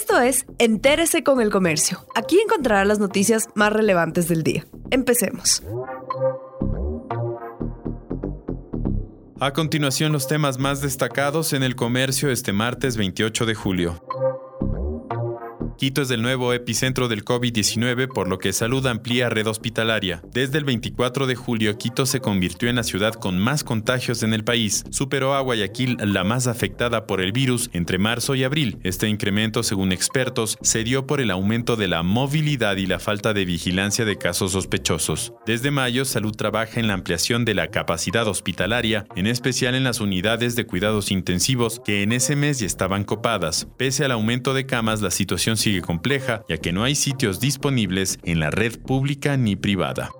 Esto es Entérese con el Comercio. Aquí encontrará las noticias más relevantes del día. Empecemos. A continuación los temas más destacados en el comercio este martes 28 de julio. Quito es el nuevo epicentro del COVID-19, por lo que Salud amplía red hospitalaria. Desde el 24 de julio, Quito se convirtió en la ciudad con más contagios en el país. Superó a Guayaquil, la más afectada por el virus, entre marzo y abril. Este incremento, según expertos, se dio por el aumento de la movilidad y la falta de vigilancia de casos sospechosos. Desde mayo, Salud trabaja en la ampliación de la capacidad hospitalaria, en especial en las unidades de cuidados intensivos, que en ese mes ya estaban copadas. Pese al aumento de camas, la situación sigue compleja, ya que no hay sitios disponibles en la red pública ni privada.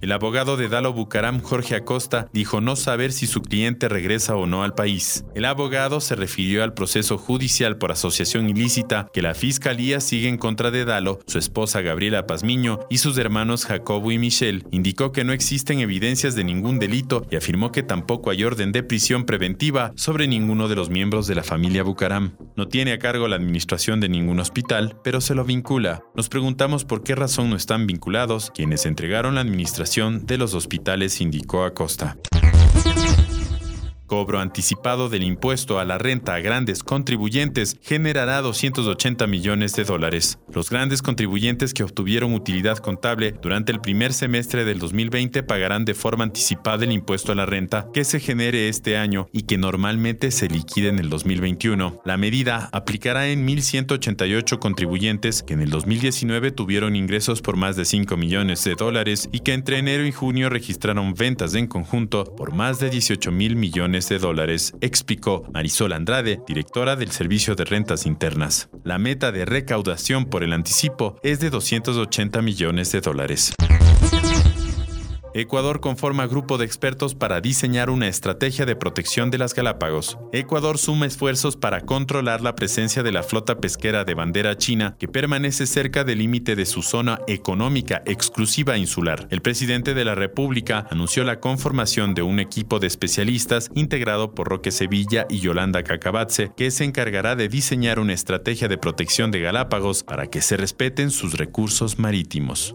El abogado de Dalo Bucaram, Jorge Acosta, dijo no saber si su cliente regresa o no al país. El abogado se refirió al proceso judicial por asociación ilícita que la fiscalía sigue en contra de Dalo, su esposa Gabriela Pazmiño y sus hermanos Jacobo y Michelle. Indicó que no existen evidencias de ningún delito y afirmó que tampoco hay orden de prisión preventiva sobre ninguno de los miembros de la familia Bucaram. No tiene a cargo la administración de ningún hospital, pero se lo vincula. Nos preguntamos por qué razón no están vinculados quienes entregaron la administración de los hospitales, indicó Acosta cobro anticipado del impuesto a la renta a grandes contribuyentes generará 280 millones de dólares. Los grandes contribuyentes que obtuvieron utilidad contable durante el primer semestre del 2020 pagarán de forma anticipada el impuesto a la renta que se genere este año y que normalmente se liquide en el 2021. La medida aplicará en 1.188 contribuyentes que en el 2019 tuvieron ingresos por más de 5 millones de dólares y que entre enero y junio registraron ventas en conjunto por más de 18 mil de dólares, explicó Marisol Andrade, directora del Servicio de Rentas Internas. La meta de recaudación por el anticipo es de 280 millones de dólares. Ecuador conforma grupo de expertos para diseñar una estrategia de protección de las Galápagos. Ecuador suma esfuerzos para controlar la presencia de la flota pesquera de bandera china que permanece cerca del límite de su zona económica exclusiva insular. El presidente de la República anunció la conformación de un equipo de especialistas integrado por Roque Sevilla y Yolanda Cacabatze que se encargará de diseñar una estrategia de protección de Galápagos para que se respeten sus recursos marítimos.